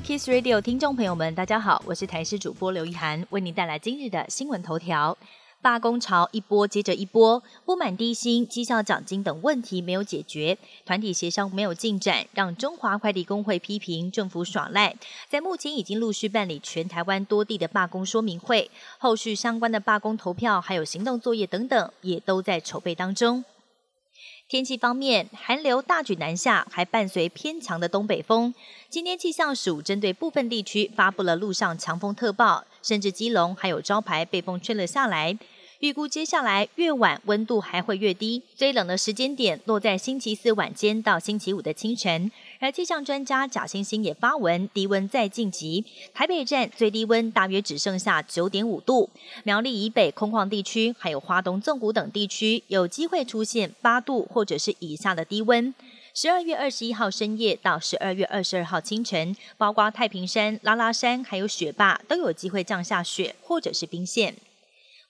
Kiss Radio 听众朋友们，大家好，我是台视主播刘一涵，为您带来今日的新闻头条。罢工潮一波接着一波，不满低薪、绩效奖金等问题没有解决，团体协商没有进展，让中华快递工会批评政府耍赖。在目前已经陆续办理全台湾多地的罢工说明会，后续相关的罢工投票还有行动作业等等，也都在筹备当中。天气方面，寒流大举南下，还伴随偏强的东北风。今天气象署针对部分地区发布了路上强风特报，甚至基隆还有招牌被风吹了下来。预估接下来越晚温度还会越低，最冷的时间点落在星期四晚间到星期五的清晨。而气象专家贾星星也发文，低温再晋级，台北站最低温大约只剩下九点五度，苗栗以北空旷地区还有花东纵谷等地区有机会出现八度或者是以下的低温。十二月二十一号深夜到十二月二十二号清晨，包括太平山、拉拉山还有雪霸都有机会降下雪或者是冰线。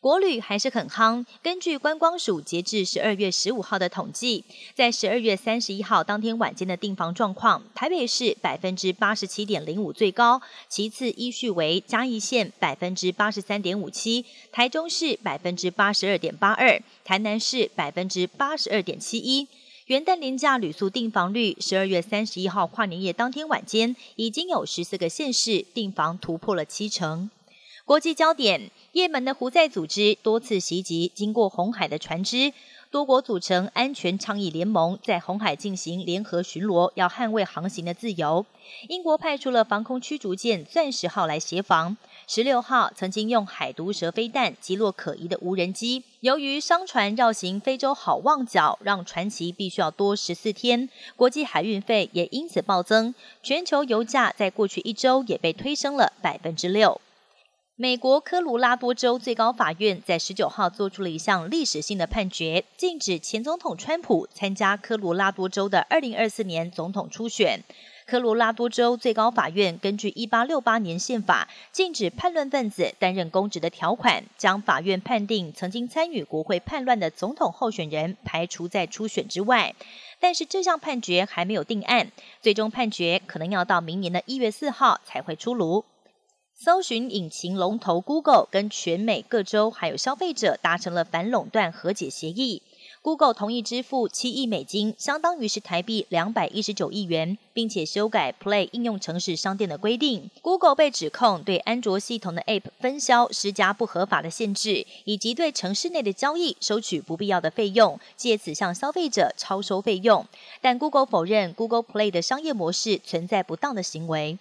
国旅还是很夯。根据观光署截至十二月十五号的统计，在十二月三十一号当天晚间的订房状况，台北市百分之八十七点零五最高，其次依序为嘉义县百分之八十三点五七，台中市百分之八十二点八二，台南市百分之八十二点七一。元旦廉价旅宿订房率，十二月三十一号跨年夜当天晚间，已经有十四个县市订房突破了七成。国际焦点：也门的胡塞组织多次袭击经过红海的船只，多国组成安全倡议联盟，在红海进行联合巡逻，要捍卫航行的自由。英国派出了防空驱逐舰“钻石号”来协防。十六号曾经用海毒蛇飞弹击落可疑的无人机。由于商船绕行非洲好望角，让船期必须要多十四天，国际海运费也因此暴增。全球油价在过去一周也被推升了百分之六。美国科罗拉多州最高法院在十九号做出了一项历史性的判决，禁止前总统川普参加科罗拉多州的二零二四年总统初选。科罗拉多州最高法院根据一八六八年宪法禁止叛乱分子担任公职的条款，将法院判定曾经参与国会叛乱的总统候选人排除在初选之外。但是这项判决还没有定案，最终判决可能要到明年的一月四号才会出炉。搜寻引擎龙头 Google 跟全美各州还有消费者达成了反垄断和解协议。Google 同意支付七亿美金，相当于是台币两百一十九亿元，并且修改 Play 应用城市商店的规定。Google 被指控对安卓系统的 App 分销施加不合法的限制，以及对城市内的交易收取不必要的费用，借此向消费者超收费用。但 Google 否认 Google Play 的商业模式存在不当的行为。